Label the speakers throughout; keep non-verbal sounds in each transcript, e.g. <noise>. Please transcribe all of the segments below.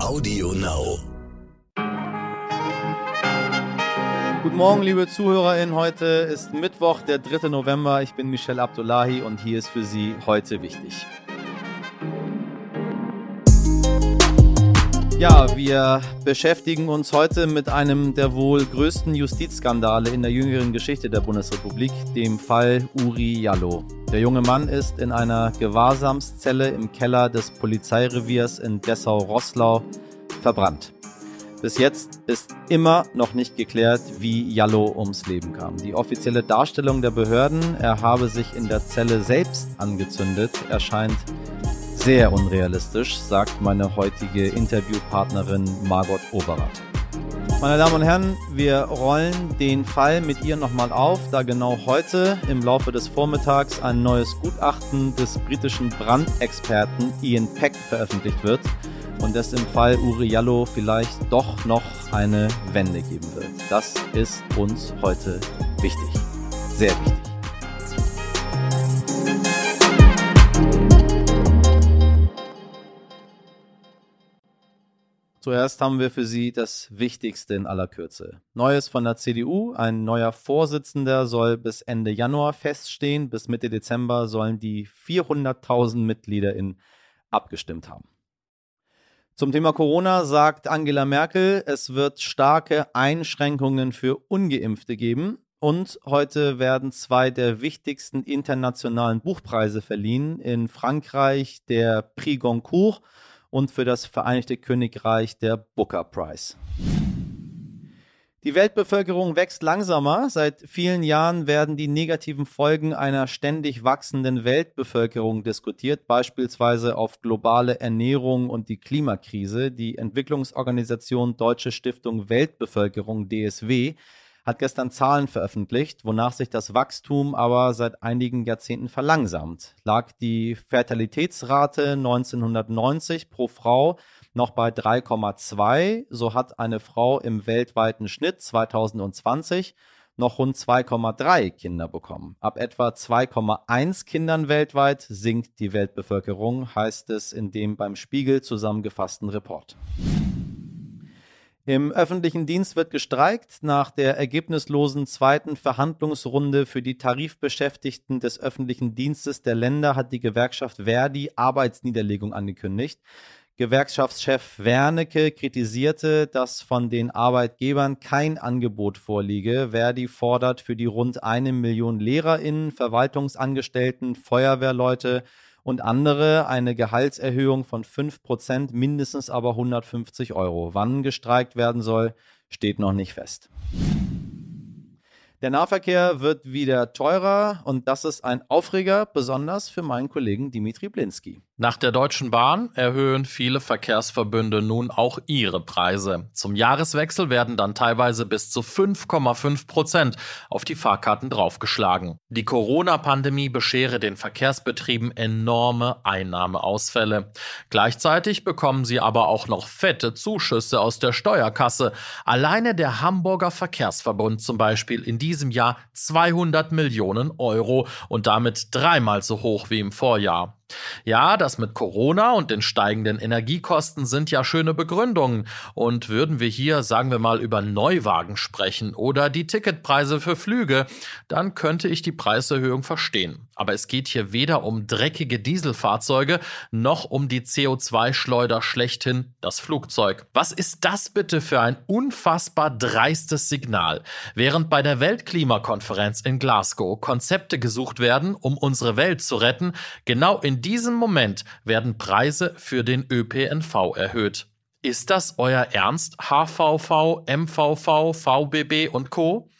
Speaker 1: Audio Now.
Speaker 2: Guten Morgen, liebe ZuhörerInnen. Heute ist Mittwoch, der 3. November. Ich bin Michel Abdullahi und hier ist für Sie heute wichtig. Ja, wir beschäftigen uns heute mit einem der wohl größten Justizskandale in der jüngeren Geschichte der Bundesrepublik, dem Fall Uri Jallo. Der junge Mann ist in einer Gewahrsamszelle im Keller des Polizeireviers in Dessau-Rosslau verbrannt. Bis jetzt ist immer noch nicht geklärt, wie Jallo ums Leben kam. Die offizielle Darstellung der Behörden, er habe sich in der Zelle selbst angezündet, erscheint sehr unrealistisch, sagt meine heutige Interviewpartnerin Margot Overath. Meine Damen und Herren, wir rollen den Fall mit ihr nochmal auf, da genau heute im Laufe des Vormittags ein neues Gutachten des britischen Brandexperten Ian Peck veröffentlicht wird und es im Fall Uri Jallo vielleicht doch noch eine Wende geben wird. Das ist uns heute wichtig. Sehr wichtig. Zuerst haben wir für Sie das Wichtigste in aller Kürze. Neues von der CDU. Ein neuer Vorsitzender soll bis Ende Januar feststehen. Bis Mitte Dezember sollen die 400.000 MitgliederInnen abgestimmt haben. Zum Thema Corona sagt Angela Merkel, es wird starke Einschränkungen für ungeimpfte geben. Und heute werden zwei der wichtigsten internationalen Buchpreise verliehen. In Frankreich der Prix Goncourt und für das Vereinigte Königreich der Booker Prize. Die Weltbevölkerung wächst langsamer. Seit vielen Jahren werden die negativen Folgen einer ständig wachsenden Weltbevölkerung diskutiert, beispielsweise auf globale Ernährung und die Klimakrise. Die Entwicklungsorganisation Deutsche Stiftung Weltbevölkerung DSW hat gestern Zahlen veröffentlicht, wonach sich das Wachstum aber seit einigen Jahrzehnten verlangsamt. Lag die Fertilitätsrate 1990 pro Frau noch bei 3,2, so hat eine Frau im weltweiten Schnitt 2020 noch rund 2,3 Kinder bekommen. Ab etwa 2,1 Kindern weltweit sinkt die Weltbevölkerung, heißt es in dem beim Spiegel zusammengefassten Report. Im öffentlichen Dienst wird gestreikt. Nach der ergebnislosen zweiten Verhandlungsrunde für die Tarifbeschäftigten des öffentlichen Dienstes der Länder hat die Gewerkschaft Verdi Arbeitsniederlegung angekündigt. Gewerkschaftschef Wernicke kritisierte, dass von den Arbeitgebern kein Angebot vorliege. Verdi fordert für die rund eine Million LehrerInnen, Verwaltungsangestellten, Feuerwehrleute und andere eine Gehaltserhöhung von 5%, mindestens aber 150 Euro. Wann gestreikt werden soll, steht noch nicht fest. Der Nahverkehr wird wieder teurer und das ist ein Aufreger, besonders für meinen Kollegen Dimitri Blinski.
Speaker 3: Nach der Deutschen Bahn erhöhen viele Verkehrsverbünde nun auch ihre Preise. Zum Jahreswechsel werden dann teilweise bis zu 5,5 Prozent auf die Fahrkarten draufgeschlagen. Die Corona-Pandemie beschere den Verkehrsbetrieben enorme Einnahmeausfälle. Gleichzeitig bekommen sie aber auch noch fette Zuschüsse aus der Steuerkasse. Alleine der Hamburger Verkehrsverbund zum Beispiel in diesem Jahr 200 Millionen Euro und damit dreimal so hoch wie im Vorjahr. Ja, das mit Corona und den steigenden Energiekosten sind ja schöne Begründungen. Und würden wir hier, sagen wir mal, über Neuwagen sprechen oder die Ticketpreise für Flüge, dann könnte ich die Preiserhöhung verstehen. Aber es geht hier weder um dreckige Dieselfahrzeuge noch um die CO2-Schleuder schlechthin, das Flugzeug. Was ist das bitte für ein unfassbar dreistes Signal? Während bei der Weltklimakonferenz in Glasgow Konzepte gesucht werden, um unsere Welt zu retten, genau in diesem Moment werden Preise für den ÖPNV erhöht. Ist das euer Ernst, HVV, MVV, VBB und Co?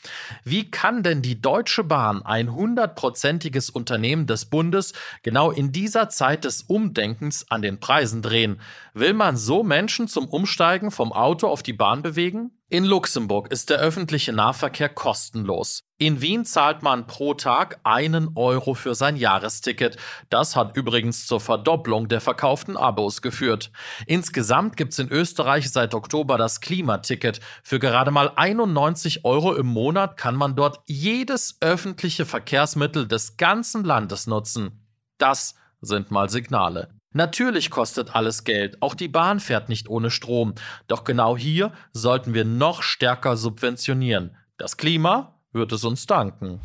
Speaker 3: Wie kann denn die Deutsche Bahn, ein hundertprozentiges Unternehmen des Bundes, genau in dieser Zeit des Umdenkens an den Preisen drehen? Will man so Menschen zum Umsteigen vom Auto auf die Bahn bewegen? In Luxemburg ist der öffentliche Nahverkehr kostenlos. In Wien zahlt man pro Tag einen Euro für sein Jahresticket. Das hat übrigens zur Verdopplung der verkauften Abos geführt. Insgesamt gibt's in Österreich seit Oktober das Klimaticket. Für gerade mal 91 Euro im Monat kann man dort jedes öffentliche Verkehrsmittel des ganzen Landes nutzen. Das sind mal Signale. Natürlich kostet alles Geld, auch die Bahn fährt nicht ohne Strom. Doch genau hier sollten wir noch stärker subventionieren. Das Klima wird es uns danken.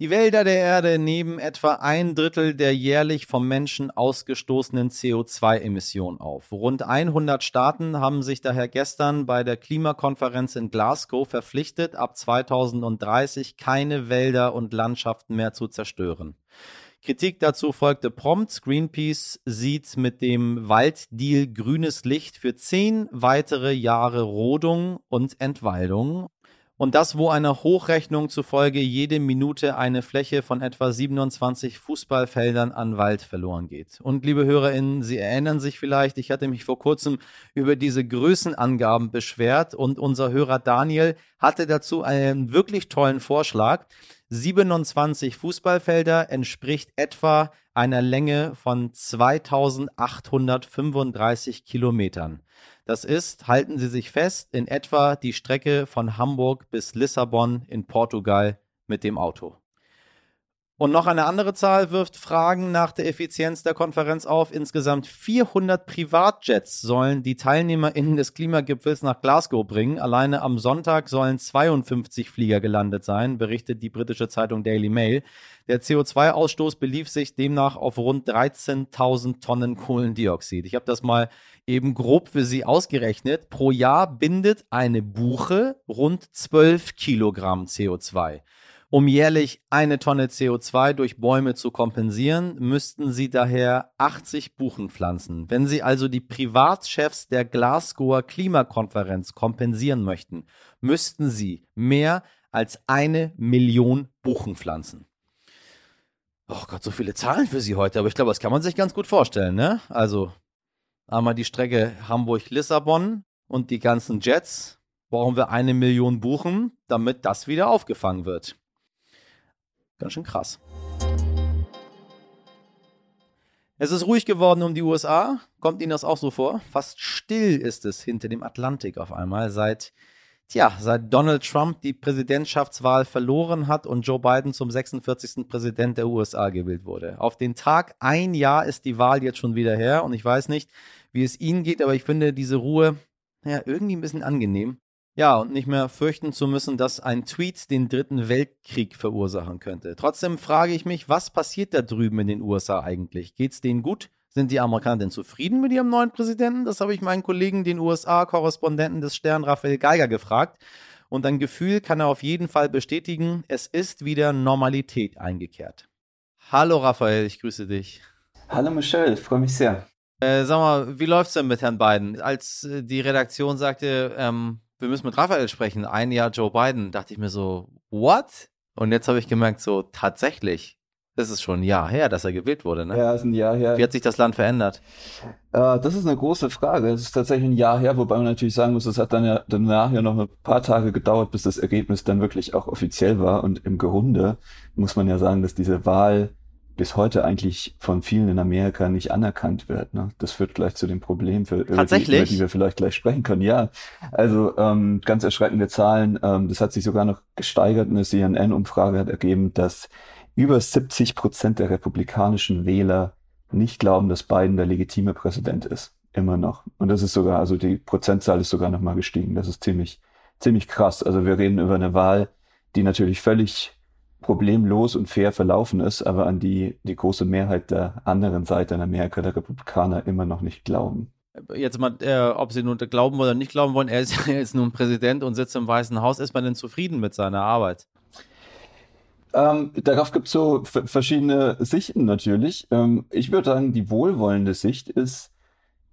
Speaker 2: Die Wälder der Erde nehmen etwa ein Drittel der jährlich vom Menschen ausgestoßenen CO2-Emissionen auf. Rund 100 Staaten haben sich daher gestern bei der Klimakonferenz in Glasgow verpflichtet, ab 2030 keine Wälder und Landschaften mehr zu zerstören. Kritik dazu folgte prompt. Greenpeace sieht mit dem Walddeal grünes Licht für zehn weitere Jahre Rodung und Entwaldung. Und das, wo einer Hochrechnung zufolge jede Minute eine Fläche von etwa 27 Fußballfeldern an Wald verloren geht. Und liebe HörerInnen, Sie erinnern sich vielleicht, ich hatte mich vor kurzem über diese Größenangaben beschwert und unser Hörer Daniel hatte dazu einen wirklich tollen Vorschlag. 27 Fußballfelder entspricht etwa einer Länge von 2835 Kilometern. Das ist, halten Sie sich fest, in etwa die Strecke von Hamburg bis Lissabon in Portugal mit dem Auto. Und noch eine andere Zahl wirft Fragen nach der Effizienz der Konferenz auf. Insgesamt 400 Privatjets sollen die TeilnehmerInnen des Klimagipfels nach Glasgow bringen. Alleine am Sonntag sollen 52 Flieger gelandet sein, berichtet die britische Zeitung Daily Mail. Der CO2-Ausstoß belief sich demnach auf rund 13.000 Tonnen Kohlendioxid. Ich habe das mal eben grob für Sie ausgerechnet. Pro Jahr bindet eine Buche rund 12 Kilogramm CO2. Um jährlich eine Tonne CO2 durch Bäume zu kompensieren, müssten sie daher 80 Buchen pflanzen. Wenn sie also die Privatchefs der Glasgower Klimakonferenz kompensieren möchten, müssten sie mehr als eine Million Buchen pflanzen. Oh Gott, so viele Zahlen für Sie heute, aber ich glaube, das kann man sich ganz gut vorstellen, ne? Also einmal die Strecke Hamburg-Lissabon und die ganzen Jets brauchen wir eine Million Buchen, damit das wieder aufgefangen wird. Ganz schön krass. Es ist ruhig geworden um die USA. Kommt Ihnen das auch so vor? Fast still ist es hinter dem Atlantik auf einmal, seit, tja, seit Donald Trump die Präsidentschaftswahl verloren hat und Joe Biden zum 46. Präsident der USA gewählt wurde. Auf den Tag ein Jahr ist die Wahl jetzt schon wieder her und ich weiß nicht, wie es Ihnen geht, aber ich finde diese Ruhe, ja, irgendwie ein bisschen angenehm. Ja, und nicht mehr fürchten zu müssen, dass ein Tweet den dritten Weltkrieg verursachen könnte. Trotzdem frage ich mich, was passiert da drüben in den USA eigentlich? Geht's denen gut? Sind die Amerikaner denn zufrieden mit ihrem neuen Präsidenten? Das habe ich meinen Kollegen, den USA-Korrespondenten des Stern Raphael Geiger gefragt. Und ein Gefühl kann er auf jeden Fall bestätigen, es ist wieder Normalität eingekehrt. Hallo Raphael, ich grüße dich.
Speaker 1: Hallo Michelle, freue mich sehr.
Speaker 2: Äh, sag mal, wie läuft's denn mit Herrn Biden? Als äh, die Redaktion sagte, ähm, wir müssen mit Raphael sprechen, ein Jahr Joe Biden, dachte ich mir so, what? Und jetzt habe ich gemerkt, so tatsächlich, das ist schon ein Jahr her, dass er gewählt wurde, ne?
Speaker 1: Ja, ist ein Jahr her.
Speaker 2: Wie hat sich das Land verändert?
Speaker 1: Äh, das ist eine große Frage. Es ist tatsächlich ein Jahr her, wobei man natürlich sagen muss, es hat dann ja danach ja noch ein paar Tage gedauert, bis das Ergebnis dann wirklich auch offiziell war. Und im Grunde muss man ja sagen, dass diese Wahl bis heute eigentlich von vielen in Amerika nicht anerkannt wird. Ne? Das führt gleich zu dem Problem, für, über, die, über die wir vielleicht gleich sprechen können. Ja, also ähm, ganz erschreckende Zahlen. Ähm, das hat sich sogar noch gesteigert. Eine CNN-Umfrage hat ergeben, dass über 70 Prozent der republikanischen Wähler nicht glauben, dass Biden der legitime Präsident ist. Immer noch. Und das ist sogar, also die Prozentzahl ist sogar nochmal gestiegen. Das ist ziemlich, ziemlich krass. Also wir reden über eine Wahl, die natürlich völlig problemlos und fair verlaufen ist, aber an die die große Mehrheit der anderen Seite in Amerika, der Republikaner, immer noch nicht glauben.
Speaker 2: Jetzt mal, äh, ob sie nun glauben oder nicht glauben wollen, er ist <laughs> ja jetzt nun Präsident und sitzt im Weißen Haus. Ist man denn zufrieden mit seiner Arbeit?
Speaker 1: Ähm, darauf gibt es so verschiedene Sichten natürlich. Ähm, ich würde sagen, die wohlwollende Sicht ist,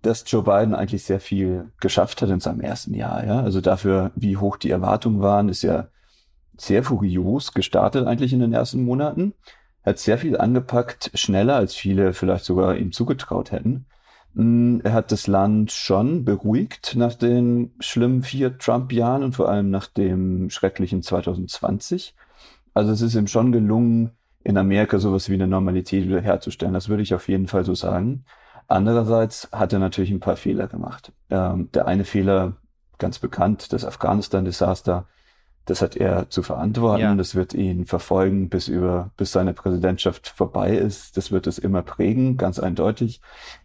Speaker 1: dass Joe Biden eigentlich sehr viel geschafft hat in seinem ersten Jahr. Ja? Also dafür, wie hoch die Erwartungen waren, ist ja sehr furios gestartet eigentlich in den ersten Monaten, hat sehr viel angepackt, schneller als viele vielleicht sogar ihm zugetraut hätten. Mm, er hat das Land schon beruhigt nach den schlimmen vier Trump-Jahren und vor allem nach dem schrecklichen 2020. Also es ist ihm schon gelungen, in Amerika sowas wie eine Normalität wiederherzustellen. Das würde ich auf jeden Fall so sagen. Andererseits hat er natürlich ein paar Fehler gemacht. Ähm, der eine Fehler, ganz bekannt, das Afghanistan-Desaster, Das hat er zu verantworten. Ja. Das wird ihn verfolgen, bis über, bis seine Präsidentschaft vorbei ist. Das wird es immer prägen, ganz eindeutig.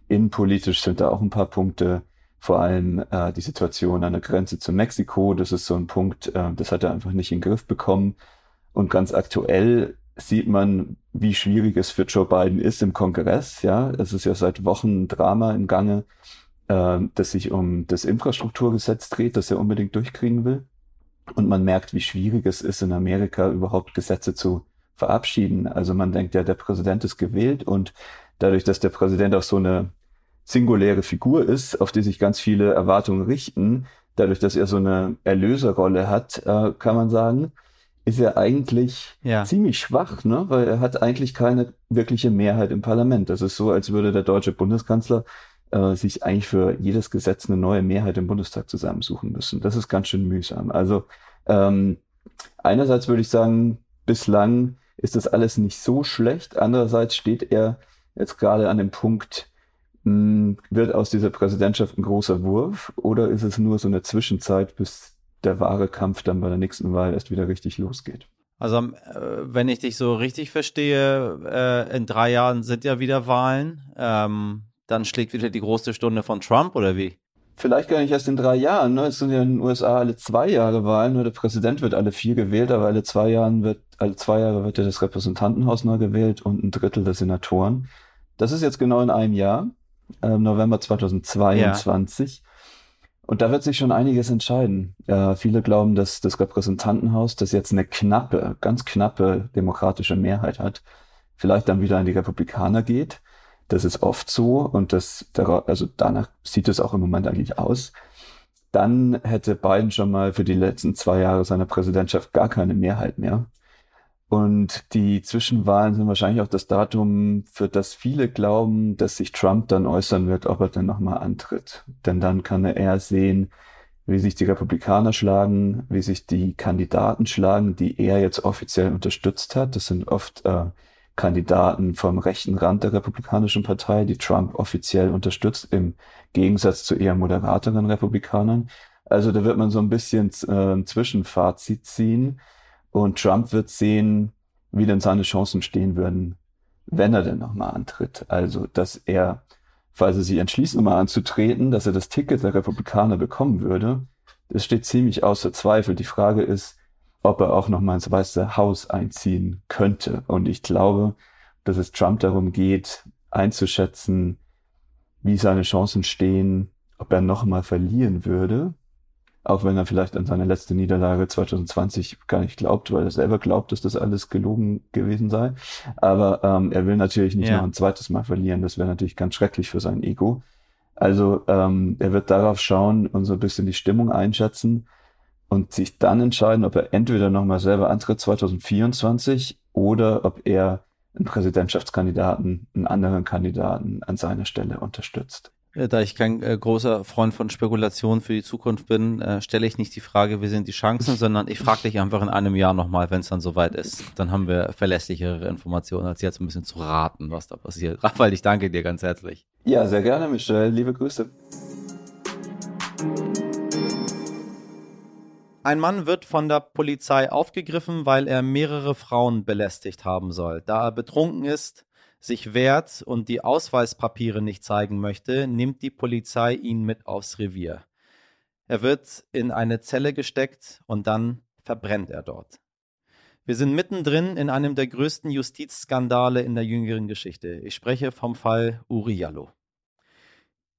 Speaker 1: Innenpolitisch sind da auch ein paar Punkte. Vor allem äh, die Situation an der Grenze zu Mexiko. Das ist so ein Punkt, äh, das hat er einfach nicht in den Griff bekommen. Und ganz aktuell sieht man, wie schwierig es für Joe Biden ist im Kongress. Ja, es ist ja seit Wochen ein Drama im Gange, äh, das sich um das Infrastrukturgesetz dreht, das er unbedingt durchkriegen will. Und man merkt, wie schwierig es ist, in Amerika überhaupt Gesetze zu verabschieden. Also man denkt ja, der Präsident ist gewählt und dadurch, dass der Präsident auch so eine singuläre Figur ist, auf die sich ganz viele Erwartungen richten, dadurch, dass er so eine Erlöserrolle hat, äh, kann man sagen, ist er eigentlich ja. ziemlich schwach, ne? weil er hat eigentlich keine wirkliche Mehrheit im Parlament. Das ist so, als würde der deutsche Bundeskanzler äh, sich eigentlich für jedes Gesetz eine neue Mehrheit im Bundestag zusammensuchen müssen. Das ist ganz schön mühsam. Also ähm, einerseits würde ich sagen, bislang ist das alles nicht so schlecht. Andererseits steht er jetzt gerade an dem Punkt, mh, hm, wird aus dieser Präsidentschaft ein großer Wurf oder ist es nur so eine Zwischenzeit, bis der wahre Kampf dann bei der nächsten Wahl erst wieder richtig losgeht?
Speaker 2: Also, äh, wenn ich dich so richtig verstehe, äh, in drei Jahren sind ja wieder Wahlen. Ähm, dann schlägt wieder die große Stunde von Trump oder wie?
Speaker 1: Vielleicht gar nicht erst in drei Jahren. Ne? Es sind ja in den USA alle zwei Jahre Wahlen. Nur der Präsident wird alle vier gewählt, aber alle zwei Jahren wird, alle zwei Jahre wird ja das Repräsentantenhaus neu gewählt und ein Drittel der Senatoren. Das ist jetzt genau in einem Jahr, äh, November 2022. Ja. Und da wird sich schon einiges entscheiden. Äh, viele glauben, dass das Repräsentantenhaus, das jetzt eine knappe, ganz knappe demokratische Mehrheit hat, vielleicht dann wieder an die Republikaner geht. Das ist oft so und das, also danach sieht es auch im Moment eigentlich aus. Dann hätte Biden schon mal für die letzten zwei Jahre seiner Präsidentschaft gar keine Mehrheit mehr. Und die Zwischenwahlen sind wahrscheinlich auch das Datum, für das viele glauben, dass sich Trump dann äußern wird, ob er dann nochmal antritt. Denn dann kann er eher sehen, wie sich die Republikaner schlagen, wie sich die Kandidaten schlagen, die er jetzt offiziell unterstützt hat. Das sind oft äh, Kandidaten vom rechten Rand der Republikanischen Partei, die Trump offiziell unterstützt, im Gegensatz zu eher moderateren Republikanern. Also da wird man so ein bisschen äh, ein Zwischenfazit ziehen und Trump wird sehen, wie denn seine Chancen stehen würden, wenn er denn nochmal antritt. Also, dass er, falls er sich entschließt, nochmal anzutreten, dass er das Ticket der Republikaner bekommen würde, das steht ziemlich außer Zweifel. Die Frage ist, ob er auch noch mal ins Weiße Haus einziehen könnte. Und ich glaube, dass es Trump darum geht, einzuschätzen, wie seine Chancen stehen, ob er noch mal verlieren würde, auch wenn er vielleicht an seine letzte Niederlage 2020 gar nicht glaubt, weil er selber glaubt, dass das alles gelogen gewesen sei. Aber ähm, er will natürlich nicht ja. noch ein zweites Mal verlieren. Das wäre natürlich ganz schrecklich für sein Ego. Also ähm, er wird darauf schauen und so ein bisschen die Stimmung einschätzen und sich dann entscheiden, ob er entweder nochmal selber antritt 2024 oder ob er einen Präsidentschaftskandidaten, einen anderen Kandidaten an seiner Stelle unterstützt.
Speaker 2: Äh, da ich kein äh, großer Freund von Spekulationen für die Zukunft bin, äh, stelle ich nicht die Frage, wie sind die Chancen, sondern ich frage dich einfach in einem Jahr nochmal, wenn es dann soweit ist. Dann haben wir verlässlichere Informationen, als jetzt ein bisschen zu raten, was da passiert. <laughs> Raphael, ich danke dir ganz herzlich.
Speaker 1: Ja, sehr gerne, Michelle. Liebe Grüße.
Speaker 2: Ein Mann wird von der Polizei aufgegriffen, weil er mehrere Frauen belästigt haben soll. Da er betrunken ist, sich wehrt und die Ausweispapiere nicht zeigen möchte, nimmt die Polizei ihn mit aufs Revier. Er wird in eine Zelle gesteckt und dann verbrennt er dort. Wir sind mittendrin in einem der größten Justizskandale in der jüngeren Geschichte. Ich spreche vom Fall Uriallo.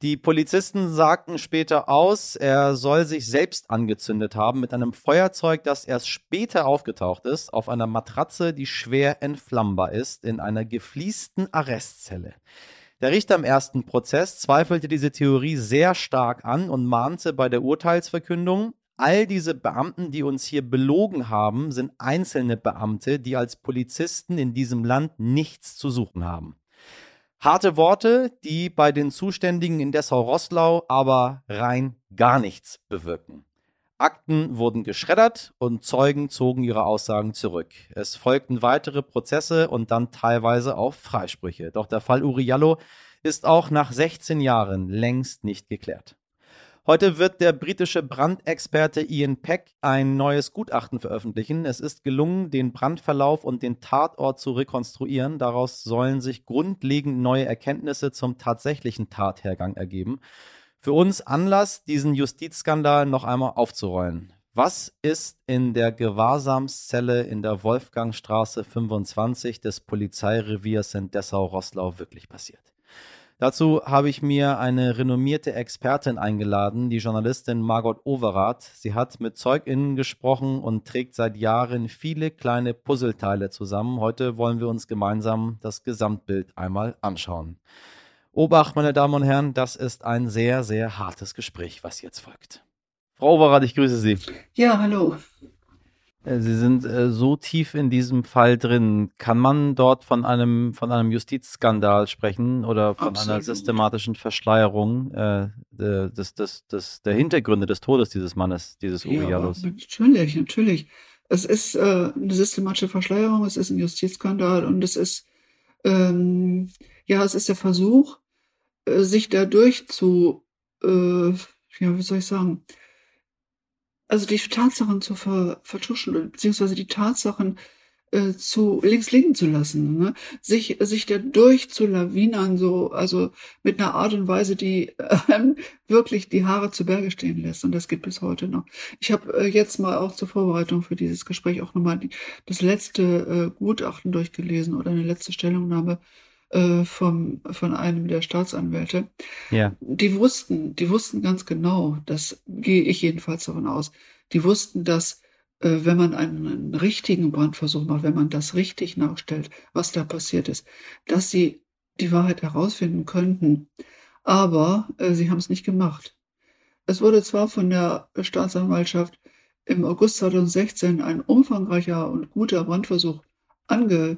Speaker 2: Die Polizisten sagten später aus, er soll sich selbst angezündet haben mit einem Feuerzeug, das erst später aufgetaucht ist, auf einer Matratze, die schwer entflammbar ist, in einer gefliesten Arrestzelle. Der Richter im ersten Prozess zweifelte diese Theorie sehr stark an und mahnte bei der Urteilsverkündung, all diese Beamten, die uns hier belogen haben, sind einzelne Beamte, die als Polizisten in diesem Land nichts zu suchen haben. Harte Worte, die bei den Zuständigen in Dessau-Rosslau aber rein gar nichts bewirken. Akten wurden geschreddert und Zeugen zogen ihre Aussagen zurück. Es folgten weitere Prozesse und dann teilweise auch Freisprüche. Doch der Fall Uriallo ist auch nach 16 Jahren längst nicht geklärt. Heute wird der britische Brandexperte Ian Peck ein neues Gutachten veröffentlichen. Es ist gelungen, den Brandverlauf und den Tatort zu rekonstruieren. Daraus sollen sich grundlegend neue Erkenntnisse zum tatsächlichen Tathergang ergeben. Für uns Anlass, diesen Justizskandal noch einmal aufzurollen. Was ist in der Gewahrsamszelle in der Wolfgangstraße 25 des Polizeireviers in Dessau-Rosslau wirklich passiert? Dazu habe ich mir eine renommierte Expertin eingeladen, die Journalistin Margot Overath. Sie hat mit ZeugInnen gesprochen und trägt seit Jahren viele kleine Puzzleteile zusammen. Heute wollen wir uns gemeinsam das Gesamtbild einmal anschauen. Obacht, meine Damen und Herren, das ist ein sehr, sehr hartes Gespräch, was jetzt folgt. Frau Overath, ich grüße Sie.
Speaker 4: Ja, hallo.
Speaker 2: Äh, Sie sind äh, so tief in diesem Fall drin. Kann man dort von einem, von einem Justizskandal sprechen oder von Absolut. einer systematischen Verschleierung äh, des, des, des, der Hintergründe des Todes dieses Mannes, dieses
Speaker 4: ja, Natürlich, natürlich. Es ist äh, eine systematische Verschleierung, es ist ein Justizskandal und es ist, ähm, ja, es ist der Versuch, äh, sich dadurch zu, äh, ja, wie soll ich sagen, also die Tatsachen zu ver vertuschen, beziehungsweise die Tatsachen äh, zu links liegen zu lassen, ne? sich sich da durchzulawinern, so also mit einer Art und Weise, die äh, wirklich die Haare zu Berge stehen lässt und das geht bis heute noch. Ich habe äh, jetzt mal auch zur Vorbereitung für dieses Gespräch auch nochmal das letzte äh, Gutachten durchgelesen oder eine letzte Stellungnahme äh, vom, von einem der Staatsanwälte. Ja. Die wussten, die wussten ganz genau, das gehe ich jedenfalls davon aus, die wussten, dass äh, wenn man einen, einen richtigen Brandversuch macht, wenn man das richtig nachstellt, was da passiert ist, dass sie die Wahrheit herausfinden könnten. Aber äh, sie haben es nicht gemacht. Es wurde zwar von der Staatsanwaltschaft im August 2016 ein umfangreicher und guter Brandversuch ange,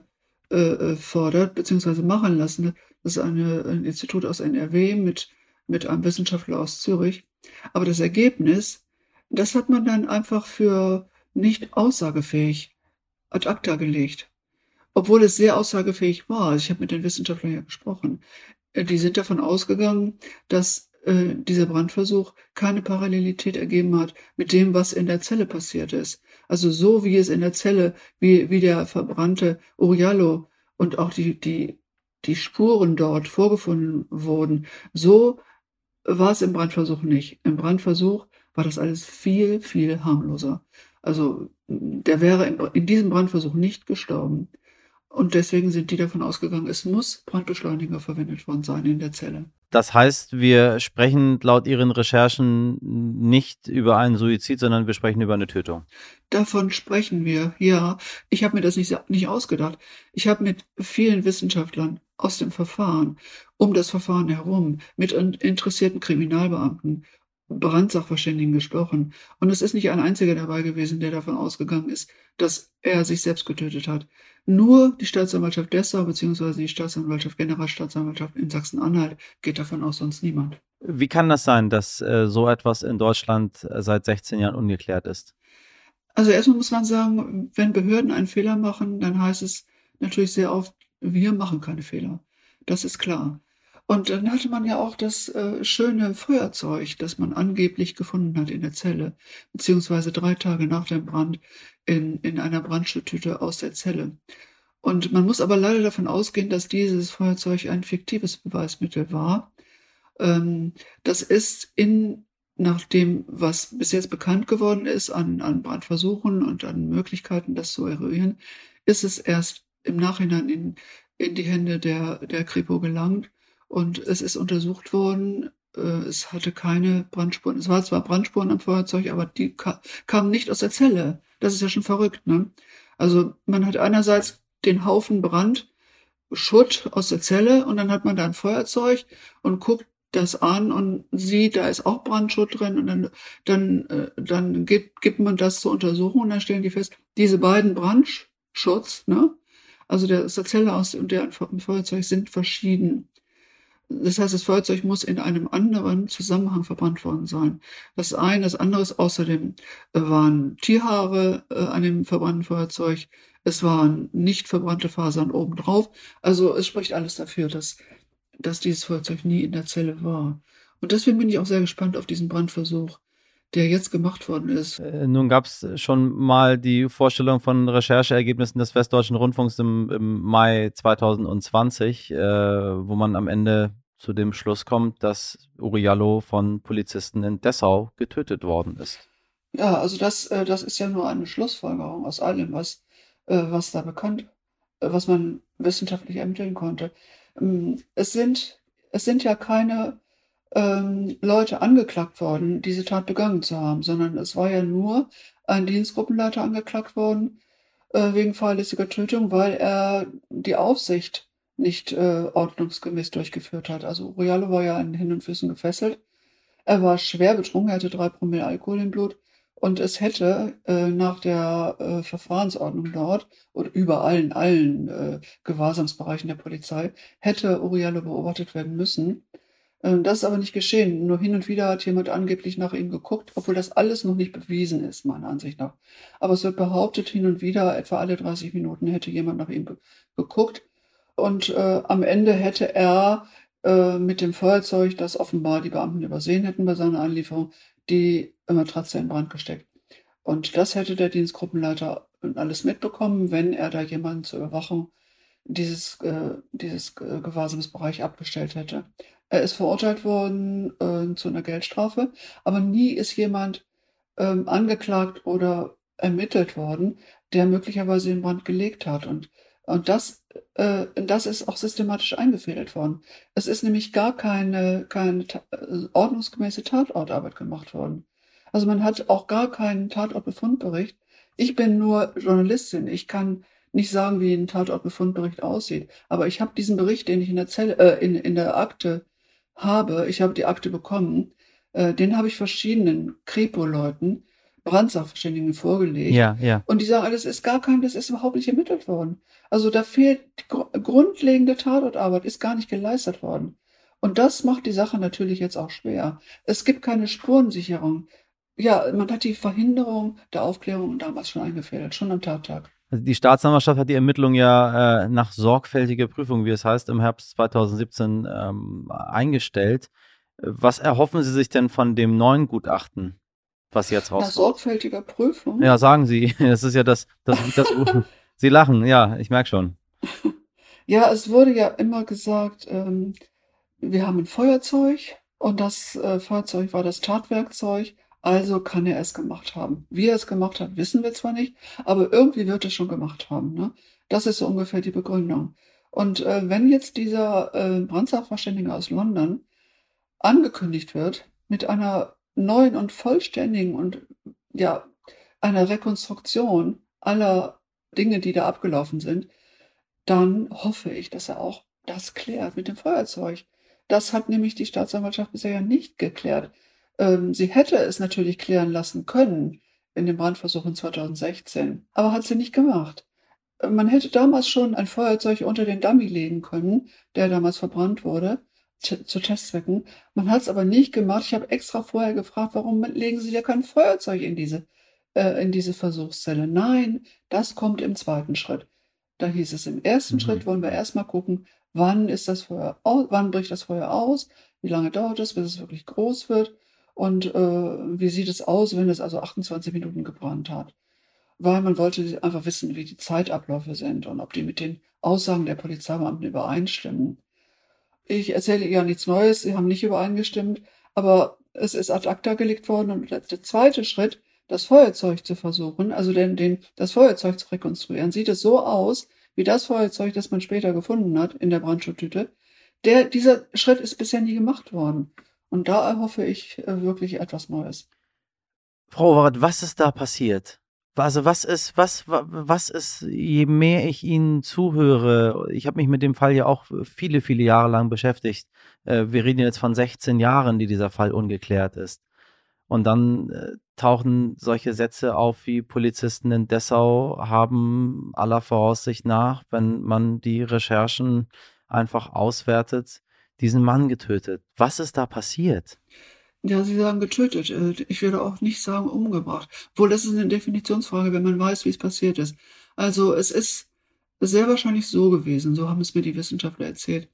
Speaker 4: äh, äh, fordert bzw. machen lassen. Das ist eine, ein Institut aus NRW mit, mit einem Wissenschaftler aus Zürich. Aber das Ergebnis, das hat man dann einfach für nicht aussagefähig ad acta gelegt. Obwohl es sehr aussagefähig war. Ich habe mit den Wissenschaftlern ja gesprochen. Äh, die sind davon ausgegangen, dass äh, dieser Brandversuch keine Parallelität ergeben hat mit dem, was in der Zelle passiert ist. Also so wie es in der Zelle, wie, wie der verbrannte Uriallo und auch die, die, die Spuren dort vorgefunden wurden, so war es im Brandversuch nicht. Im Brandversuch war das alles viel, viel harmloser. Also der wäre in, in diesem Brandversuch nicht gestorben. Und deswegen sind die davon ausgegangen, es muss Brandbeschleuniger verwendet worden sein in der Zelle.
Speaker 2: Das heißt, wir sprechen laut Ihren Recherchen nicht über einen Suizid, sondern wir sprechen über eine Tötung.
Speaker 4: Davon sprechen wir, ja. Ich habe mir das nicht, nicht ausgedacht. Ich habe mit vielen Wissenschaftlern aus dem Verfahren, um das Verfahren herum, mit interessierten Kriminalbeamten, Brandsachverständigen gesprochen. Und es ist nicht ein einziger dabei gewesen, der davon ausgegangen ist, dass er sich selbst getötet hat. Nur die Staatsanwaltschaft Dessau bzw. die Staatsanwaltschaft, Generalstaatsanwaltschaft in Sachsen-Anhalt geht davon aus, sonst niemand.
Speaker 2: Wie kann das sein, dass äh, so etwas in Deutschland äh, seit 16 Jahren ungeklärt ist?
Speaker 4: Also erstmal muss man sagen, wenn Behörden einen Fehler machen, dann heißt es natürlich sehr oft, wir machen keine Fehler. Das ist klar. Und dann hatte man ja auch das äh, schöne Feuerzeug, das man angeblich gefunden hat in der Zelle, beziehungsweise drei Tage nach dem Brand in, in einer Brandschutztüte aus der Zelle. Und man muss aber leider davon ausgehen, dass dieses Feuerzeug ein fiktives Beweismittel war. Ähm, das ist in, nach dem, was bis jetzt bekannt geworden ist an, an Brandversuchen und an Möglichkeiten, das zu eruieren, ist es erst im Nachhinein in, in die Hände der, der Kripo gelangt und es ist untersucht worden. Äh, es hatte keine Brandspuren. Es war zwar Brandspuren am Feuerzeug, aber die ka kamen nicht aus der Zelle. Das ist ja schon verrückt, ne? Also man hat einerseits den Haufen Brand, Schutt aus der Zelle und dann hat man da ein Feuerzeug und guckt das an und sieht, da ist auch Brandschutt drin und dann, dann, äh, dann gibt, gibt man das zur Untersuchung und dann stellen die fest, diese beiden Brandschutz, ne? Also der der Zelle aus und der im Feuerzeug sind verschieden. Das heißt, das Feuerzeug muss in einem anderen Zusammenhang verbrannt worden sein. Das eine, das andere ist außerdem äh, waren Tierhaare äh, an dem verbrannten Feuerzeug. Es waren nicht verbrannte Fasern obendrauf. Also es spricht alles dafür, dass, dass dieses Feuerzeug nie in der Zelle war. Und deswegen bin ich auch sehr gespannt auf diesen Brandversuch, der jetzt gemacht worden ist.
Speaker 2: Äh, nun gab es schon mal die Vorstellung von Rechercheergebnissen des Westdeutschen Rundfunks im, im Mai 2020, äh, wo man am Ende zu dem Schluss kommt, dass Uriallo von Polizisten in Dessau getötet worden ist.
Speaker 4: Ja, also das, äh, das ist ja nur eine Schlussfolgerung aus allem, was, äh, was da bekannt, äh, was man wissenschaftlich ermitteln konnte. Ähm, es sind, es sind ja keine ähm, Leute angeklagt worden, diese Tat begangen zu haben, sondern es war ja nur ein Dienstgruppenleiter angeklagt worden äh, wegen fahrlässiger Tötung, weil er die Aufsicht nicht äh, ordnungsgemäß durchgeführt hat. Also Uriallo war ja an Händen und Füßen gefesselt. Er war schwer betrunken, er hatte drei Promille Alkohol im Blut. Und es hätte äh, nach der äh, Verfahrensordnung dort und überall in allen äh, Gewahrsamsbereichen der Polizei hätte Uriallo beobachtet werden müssen. Ähm, das ist aber nicht geschehen. Nur hin und wieder hat jemand angeblich nach ihm geguckt, obwohl das alles noch nicht bewiesen ist, meiner Ansicht nach. Aber es wird behauptet, hin und wieder, etwa alle 30 Minuten, hätte jemand nach ihm geguckt. Und äh, am Ende hätte er äh, mit dem Feuerzeug, das offenbar die Beamten übersehen hätten bei seiner Anlieferung, die Matratze in Brand gesteckt. Und das hätte der Dienstgruppenleiter alles mitbekommen, wenn er da jemanden zur Überwachung dieses, äh, dieses äh, Gewahrsamsbereich abgestellt hätte. Er ist verurteilt worden äh, zu einer Geldstrafe, aber nie ist jemand ähm, angeklagt oder ermittelt worden, der möglicherweise den Brand gelegt hat. Und, und das, äh, das ist auch systematisch eingefädelt worden. Es ist nämlich gar keine, keine äh, ordnungsgemäße Tatortarbeit gemacht worden. Also man hat auch gar keinen Tatortbefundbericht. Ich bin nur Journalistin. Ich kann nicht sagen, wie ein Tatortbefundbericht aussieht. Aber ich habe diesen Bericht, den ich in der Zelle, äh, in, in der Akte habe, ich habe die Akte bekommen, äh, den habe ich verschiedenen Kripo-Leuten, Brandsachverständigen vorgelegt.
Speaker 2: Ja, ja.
Speaker 4: Und die sagen, das ist gar kein, das ist überhaupt nicht ermittelt worden. Also da fehlt die gr grundlegende Tatortarbeit, ist gar nicht geleistet worden. Und das macht die Sache natürlich jetzt auch schwer. Es gibt keine Spurensicherung. Ja, man hat die Verhinderung der Aufklärung damals schon eingefädelt, schon am Tattag.
Speaker 2: Also die Staatsanwaltschaft hat die Ermittlung ja äh, nach sorgfältiger Prüfung, wie es heißt, im Herbst 2017 ähm, eingestellt. Was erhoffen Sie sich denn von dem neuen Gutachten, was jetzt rauskommt? Nach
Speaker 4: sorgfältiger Prüfung?
Speaker 2: Ja, sagen Sie. <laughs> Das ist ja das, das, das <laughs> Sie lachen, ja, ich merke schon. <laughs>
Speaker 4: Ja, es wurde ja immer gesagt, ähm, wir haben ein Feuerzeug und das äh, Feuerzeug war das Tatwerkzeug also kann er es gemacht haben. Wie er es gemacht hat, wissen wir zwar nicht, aber irgendwie wird er schon gemacht haben. Ne? Das ist so ungefähr die Begründung. Und äh, wenn jetzt dieser äh, Brandsachverständige aus London angekündigt wird mit einer neuen und vollständigen und ja, einer Rekonstruktion aller Dinge, die da abgelaufen sind, dann hoffe ich, dass er auch das klärt mit dem Feuerzeug. Das hat nämlich die Staatsanwaltschaft bisher ja nicht geklärt. Ähm, sie hätte es natürlich klären lassen können in dem Brandversuch in 2016, aber hat sie nicht gemacht. Äh, man hätte damals schon ein Feuerzeug unter den Dummy legen können, der damals verbrannt wurde, zu Testzwecken. Man hat es aber nicht gemacht. Ich habe extra vorher gefragt, warum legen Sie da kein Feuerzeug in diese, äh, in diese Versuchszelle? Nein, das kommt im zweiten Schritt. Da hieß es, im ersten mhm. Schritt wollen wir erstmal gucken, wann ist das Feuer, wann bricht das Feuer aus, wie lange dauert es, bis es wirklich groß wird und äh, wie sieht es aus, wenn es also 28 Minuten gebrannt hat? Weil man wollte einfach wissen, wie die Zeitabläufe sind und ob die mit den Aussagen der Polizeibeamten übereinstimmen. Ich erzähle ja nichts Neues, sie haben nicht übereingestimmt, aber es ist ad acta gelegt worden und der zweite Schritt, das Feuerzeug zu versuchen, also den, den, das Feuerzeug zu rekonstruieren, sieht es so aus, wie das Feuerzeug, das man später gefunden hat in der Brandschutztüte. Der, dieser Schritt ist bisher nie gemacht worden. Und da erhoffe ich äh, wirklich etwas Neues.
Speaker 2: Frau Overath, was ist da passiert? Also was ist, was, was ist, je mehr ich Ihnen zuhöre, ich habe mich mit dem Fall ja auch viele, viele Jahre lang beschäftigt. Äh, wir reden jetzt von 16 Jahren, die dieser Fall ungeklärt ist. Und dann äh, tauchen solche Sätze auf wie Polizisten in Dessau haben aller Voraussicht nach, wenn man die Recherchen einfach auswertet, diesen Mann getötet. Was ist da passiert?
Speaker 4: Ja, Sie sagen getötet. Äh, ich würde auch nicht sagen umgebracht. Obwohl, das ist eine Definitionsfrage, wenn man weiß, wie es passiert ist. Also, es ist sehr wahrscheinlich so gewesen, so haben es mir die Wissenschaftler erzählt.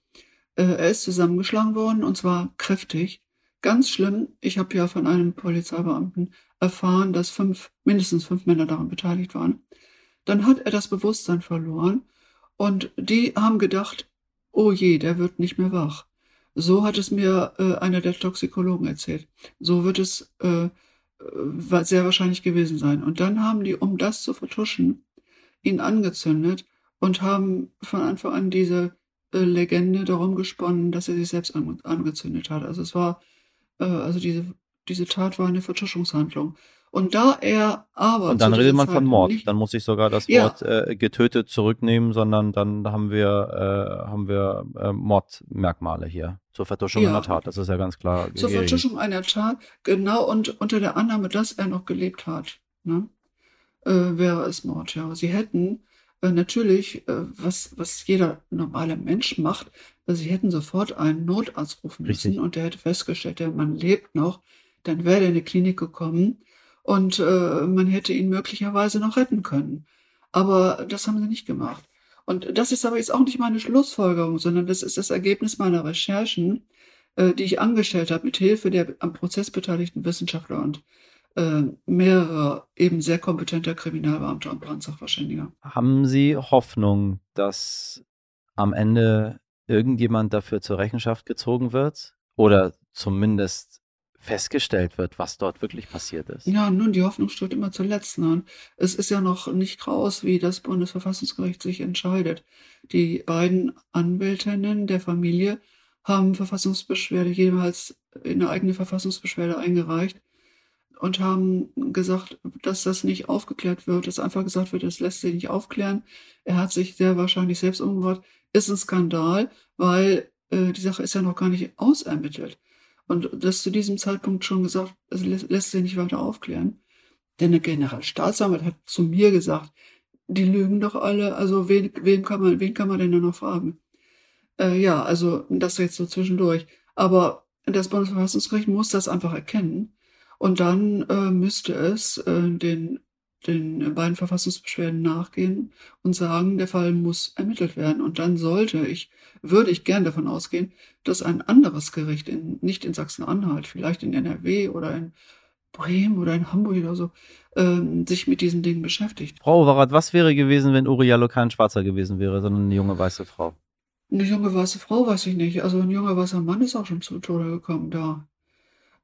Speaker 4: Äh, er ist zusammengeschlagen worden und zwar kräftig. ganz schlimm, ich habe ja von einem Polizeibeamten erfahren, dass fünf, mindestens fünf Männer daran beteiligt waren. Dann hat er das Bewusstsein verloren und die haben gedacht, oh je, der wird nicht mehr wach. So hat es mir äh, einer der Toxikologen erzählt. So wird es äh, äh sehr wahrscheinlich gewesen sein. Und dann haben die, um das zu vertuschen, ihn angezündet und haben von Anfang an diese äh, Legende darum gesponnen, dass er sich selbst an, angezündet hat. Also es war, äh, also diese, diese Tat war eine Vertuschungshandlung. Und da er aber.
Speaker 2: Und dann redet man Zeit von Mord. Nicht, dann muss ich sogar das ja. Wort äh, getötet zurücknehmen, sondern dann haben wir, äh, haben wir äh, Mordmerkmale hier zur Vertuschung ja. einer Tat. Das ist ja ganz klar.
Speaker 4: Zur gegeben. Vertuschung einer Tat, genau, und unter der Annahme, dass er noch gelebt hat, ne, äh, wäre es Mord, ja. Sie hätten äh, natürlich, äh, was, was jeder normale Mensch macht, sie hätten sofort einen Notarzt rufen müssen Richtig. und der hätte festgestellt, der Mann lebt noch, dann wäre er in die Klinik gekommen und äh, man hätte ihn möglicherweise noch retten können. Aber das haben sie nicht gemacht. Und das ist aber jetzt auch nicht meine Schlussfolgerung, sondern das ist das Ergebnis meiner Recherchen, äh, die ich angestellt habe mit Hilfe der am Prozess beteiligten Wissenschaftler und äh, mehrerer eben sehr kompetenter Kriminalbeamter und Brandsachverständiger.
Speaker 2: Haben Sie Hoffnung, dass am Ende irgendjemand dafür zur Rechenschaft gezogen wird? Oder zumindest festgestellt wird, was dort wirklich passiert ist.
Speaker 4: Ja, nun, die Hoffnung steht immer zuletzt. Ne? Es ist ja noch nicht raus, wie das Bundesverfassungsgericht sich entscheidet. Die beiden Anwältinnen der Familie haben Verfassungsbeschwerde, jeweils eine eigene Verfassungsbeschwerde eingereicht und haben gesagt, dass das nicht aufgeklärt wird, dass einfach gesagt wird, das lässt sich nicht aufklären. Er hat sich sehr wahrscheinlich selbst umgebracht. Ist ein Skandal, weil äh, die Sache ist ja noch gar nicht ausermittelt. Und das zu diesem Zeitpunkt schon gesagt, es lässt, lässt sich nicht weiter aufklären. Denn der Generalstaatsanwalt hat zu mir gesagt, die lügen doch alle, also wen, wen kann man, wen kann man denn da noch fragen? Äh, ja, also das jetzt so zwischendurch. Aber das Bundesverfassungsgericht muss das einfach erkennen. Und dann äh, müsste es äh, den den beiden Verfassungsbeschwerden nachgehen und sagen, der Fall muss ermittelt werden. Und dann sollte ich, würde ich gern davon ausgehen, dass ein anderes Gericht, in, nicht in Sachsen-Anhalt, vielleicht in NRW oder in Bremen oder in Hamburg oder so, ähm, sich mit diesen Dingen beschäftigt.
Speaker 2: Frau Overath, was wäre gewesen, wenn Uriallo kein Schwarzer gewesen wäre, sondern eine junge weiße Frau?
Speaker 4: Eine junge weiße Frau weiß ich nicht. Also ein junger weißer Mann ist auch schon zu Tode gekommen da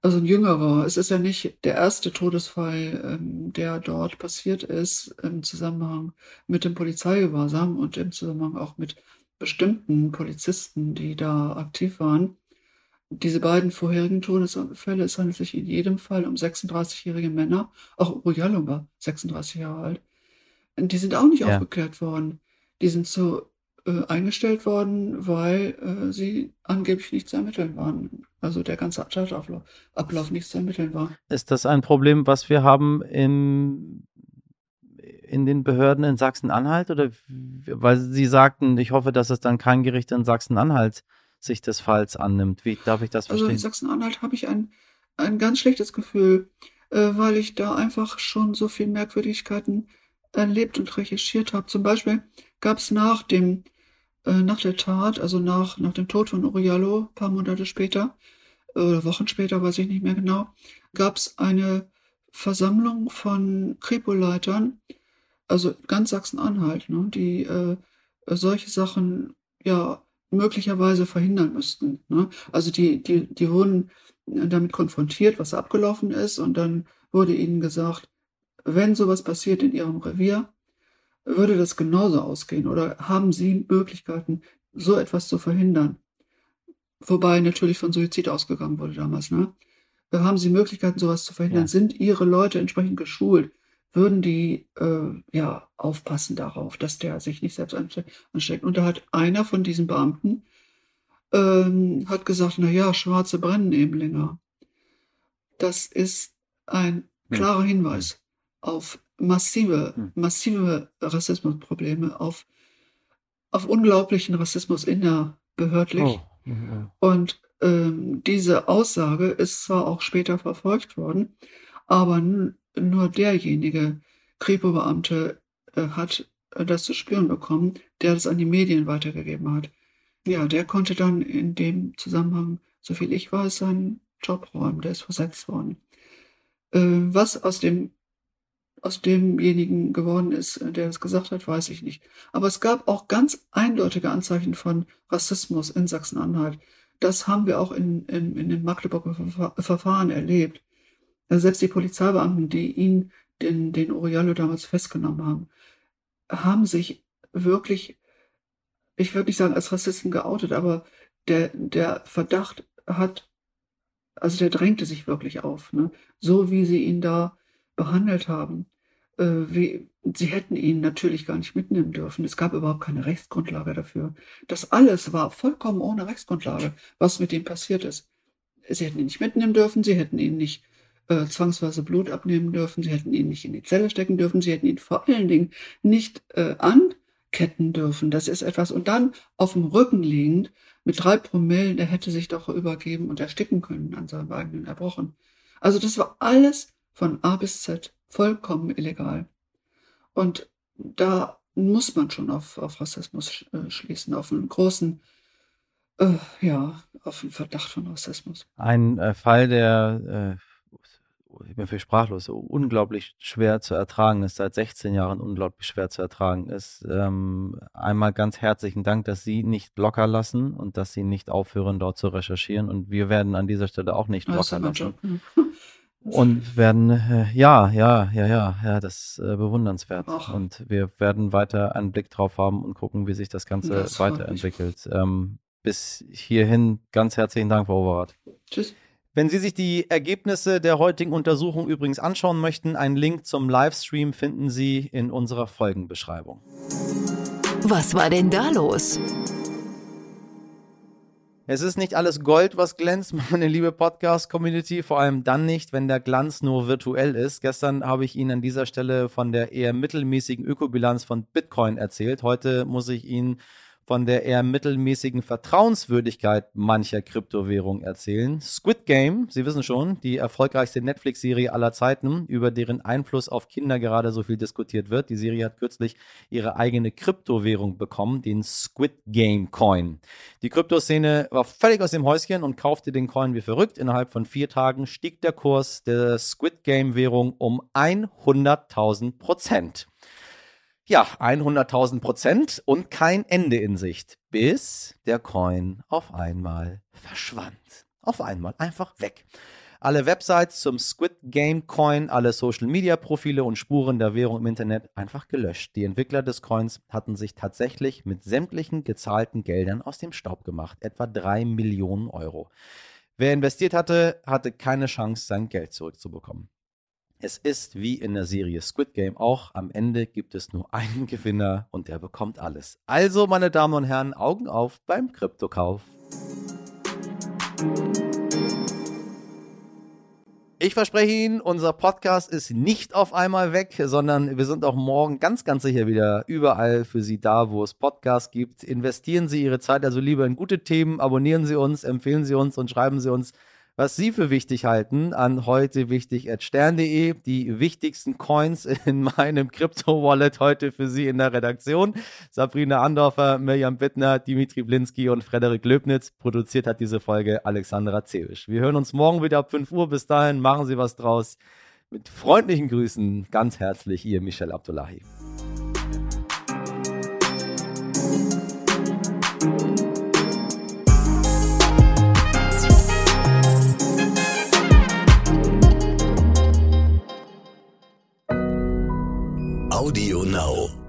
Speaker 4: also ein jüngerer. Es ist ja nicht der erste Todesfall, ähm, der dort passiert ist im Zusammenhang mit dem Polizeigewahrsam und im Zusammenhang auch mit bestimmten Polizisten, die da aktiv waren. Diese beiden vorherigen Todesfälle, es handelt sich in jedem Fall um 36-jährige Männer, auch Uriallo war 36 Jahre alt. Die sind auch nicht ja. aufgeklärt worden. Die sind so äh, eingestellt worden, weil äh, sie angeblich nicht zu ermitteln waren. Also der ganze Tatablauf Ablauf nicht zu ermitteln war.
Speaker 2: Ist das ein Problem, was wir haben im, in den Behörden in Sachsen-Anhalt? Oder weil Sie sagten, ich hoffe, dass es dann kein Gericht in Sachsen-Anhalt sich des Falls annimmt. Wie darf ich das verstehen?
Speaker 4: Also in Sachsen-Anhalt habe ich ein, ein ganz schlechtes Gefühl, äh, weil ich da einfach schon so viele Merkwürdigkeiten erlebt und recherchiert habe. Zum Beispiel gab es nach dem äh, nach der Tat, also nach, nach dem Tod von Uriallo, paar Monate später, oder Wochen später, weiß ich nicht mehr genau, gab es eine Versammlung von Kripo-Leitern, also ganz Sachsen-Anhalt, ne, die äh, solche Sachen ja möglicherweise verhindern müssten. Ne? Also die, die, die wurden damit konfrontiert, was abgelaufen ist, und dann wurde ihnen gesagt, wenn sowas passiert in ihrem Revier, würde das genauso ausgehen oder haben Sie Möglichkeiten, so etwas zu verhindern? Wobei natürlich von Suizid ausgegangen wurde damals, ne? Äh, haben Sie Möglichkeiten, sowas zu verhindern? Ja. Sind Ihre Leute entsprechend geschult? Würden die äh, ja aufpassen darauf, dass der sich nicht selbst ansteckt? Und da hat einer von diesen Beamten ähm, hat gesagt, na ja, Schwarze brennen eben länger. Das ist ein klarer Hinweis auf massive, hm. massive Rassismusprobleme, auf, auf unglaublichen Rassismus innerbehördlich. Oh. Mhm. Und ähm, diese Aussage ist zwar auch später verfolgt worden, aber nur derjenige Kripo-Beamte äh, hat äh, das zu spüren bekommen, der das an die Medien weitergegeben hat. Ja, der konnte dann in dem Zusammenhang, soviel ich weiß, sein Job räumen, der ist versetzt worden. Äh, was aus dem aus demjenigen geworden ist, der es gesagt hat, weiß ich nicht. Aber es gab auch ganz eindeutige Anzeichen von Rassismus in Sachsen-Anhalt. Das haben wir auch in, in, in den Magdeburger Verfahren erlebt. Also selbst die Polizeibeamten, die ihn, den, den Oriolo damals festgenommen haben, haben sich wirklich, ich würde nicht sagen als Rassisten geoutet, aber der, der Verdacht hat, also der drängte sich wirklich auf, ne? so wie sie ihn da behandelt haben. Äh, wie, sie hätten ihn natürlich gar nicht mitnehmen dürfen. Es gab überhaupt keine Rechtsgrundlage dafür. Das alles war vollkommen ohne Rechtsgrundlage, was mit ihm passiert ist. Sie hätten ihn nicht mitnehmen dürfen, sie hätten ihn nicht äh, zwangsweise Blut abnehmen dürfen, sie hätten ihn nicht in die Zelle stecken dürfen, sie hätten ihn vor allen Dingen nicht äh, anketten dürfen. Das ist etwas. Und dann auf dem Rücken liegend mit drei Promillen, der hätte sich doch übergeben und ersticken können an seinem eigenen Erbrochen. Also das war alles von A bis Z vollkommen illegal. Und da muss man schon auf, auf Rassismus äh, schließen, auf einen großen, äh, ja, auf einen Verdacht von Rassismus.
Speaker 2: Ein äh, Fall, der äh, ich bin für sprachlos, unglaublich schwer zu ertragen ist, seit 16 Jahren unglaublich schwer zu ertragen ist. Ähm, einmal ganz herzlichen Dank, dass Sie nicht locker lassen und dass Sie nicht aufhören, dort zu recherchieren. Und wir werden an dieser Stelle auch nicht locker lassen. Und werden, äh, ja, ja, ja, ja, ja, das ist äh, bewundernswert. Ach. Und wir werden weiter einen Blick drauf haben und gucken, wie sich das Ganze das weiterentwickelt. Ähm, bis hierhin ganz herzlichen Dank, Frau Overath. Tschüss. Wenn Sie sich die Ergebnisse der heutigen Untersuchung übrigens anschauen möchten, einen Link zum Livestream finden Sie in unserer Folgenbeschreibung.
Speaker 5: Was war denn da los?
Speaker 2: Es ist nicht alles Gold, was glänzt, <laughs> meine liebe Podcast-Community, vor allem dann nicht, wenn der Glanz nur virtuell ist. Gestern habe ich Ihnen an dieser Stelle von der eher mittelmäßigen Ökobilanz von Bitcoin erzählt. Heute muss ich Ihnen von der eher mittelmäßigen Vertrauenswürdigkeit mancher Kryptowährungen erzählen. Squid Game, Sie wissen schon, die erfolgreichste Netflix-Serie aller Zeiten, über deren Einfluss auf Kinder gerade so viel diskutiert wird. Die Serie hat kürzlich ihre eigene Kryptowährung bekommen, den Squid Game Coin. Die Kryptoszene war völlig aus dem Häuschen und kaufte den Coin wie verrückt. Innerhalb von vier Tagen stieg der Kurs der Squid Game Währung um 100.000 Prozent ja, 100.000 Prozent und kein Ende in Sicht, bis der Coin auf einmal verschwand. Auf einmal einfach weg. Alle Websites zum Squid Game Coin, alle Social Media Profile und Spuren der Währung im Internet einfach gelöscht. Die Entwickler des Coins hatten sich tatsächlich mit sämtlichen gezahlten Geldern aus dem Staub gemacht. Etwa 3 Millionen Euro. Wer investiert hatte, hatte keine Chance, sein Geld zurückzubekommen. Es ist wie in der Serie Squid Game auch, am Ende gibt es nur einen <laughs> Gewinner und der bekommt alles. Also, meine Damen und Herren, Augen auf beim Kryptokauf. Ich verspreche Ihnen, unser Podcast ist nicht auf einmal weg, sondern wir sind auch morgen ganz, ganz sicher wieder überall für Sie da, wo es Podcasts gibt. Investieren Sie Ihre Zeit also lieber in gute Themen, abonnieren Sie uns, empfehlen Sie uns und schreiben Sie uns was Sie für wichtig halten, an heute wichtig stern.de. Die wichtigsten Coins in <laughs> meinem Krypto-Wallet heute für Sie in der Redaktion. Sabrina Andorfer, Mirjam Bittner, Dimitri Blinski und Frederik Löbnitz. Produziert hat diese Folge Alexandra Zewisch. Wir hören uns morgen wieder ab 5 Uhr. Bis dahin machen Sie was draus. Mit freundlichen Grüßen ganz herzlich, Ihr Michel Abdullahi. Audio Now.